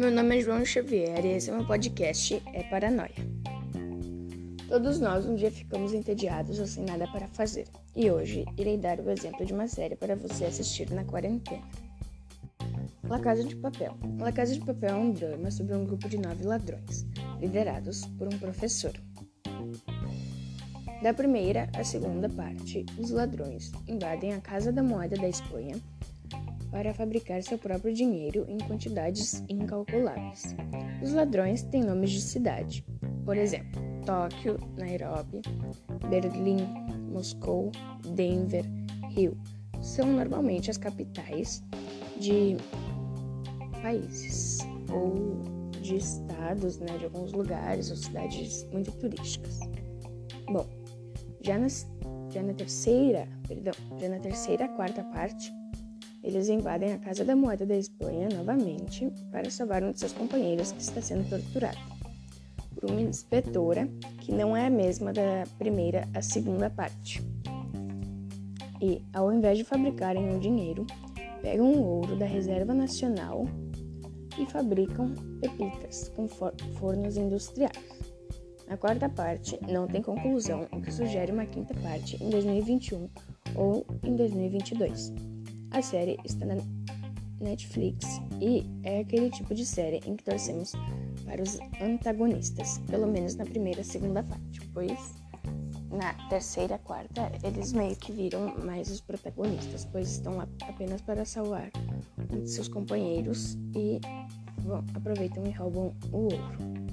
Meu nome é João Xavier e esse é meu podcast É Paranoia. Todos nós um dia ficamos entediados ou sem nada para fazer, e hoje irei dar o exemplo de uma série para você assistir na quarentena. La Casa de Papel. La Casa de Papel é um drama sobre um grupo de nove ladrões, liderados por um professor. Da primeira à segunda parte, os ladrões invadem a Casa da Moeda da Espanha para fabricar seu próprio dinheiro em quantidades incalculáveis. Os ladrões têm nomes de cidade, por exemplo, Tóquio, Nairobi, Berlim, Moscou, Denver, Rio. São normalmente as capitais de países ou de estados, né, de alguns lugares ou cidades muito turísticas. Bom, já na, já na terceira, perdão, já na terceira quarta parte, eles invadem a Casa da Moeda da Espanha novamente para salvar um de seus companheiros que está sendo torturado por uma inspetora que não é a mesma da primeira à segunda parte. E, ao invés de fabricarem o dinheiro, pegam o ouro da Reserva Nacional e fabricam pepitas com fornos industriais. A quarta parte não tem conclusão, o que sugere uma quinta parte em 2021 ou em 2022. A série está na Netflix e é aquele tipo de série em que torcemos para os antagonistas, pelo menos na primeira e segunda parte, pois na terceira e quarta eles meio que viram mais os protagonistas, pois estão lá apenas para salvar um de seus companheiros e bom, aproveitam e roubam o ouro.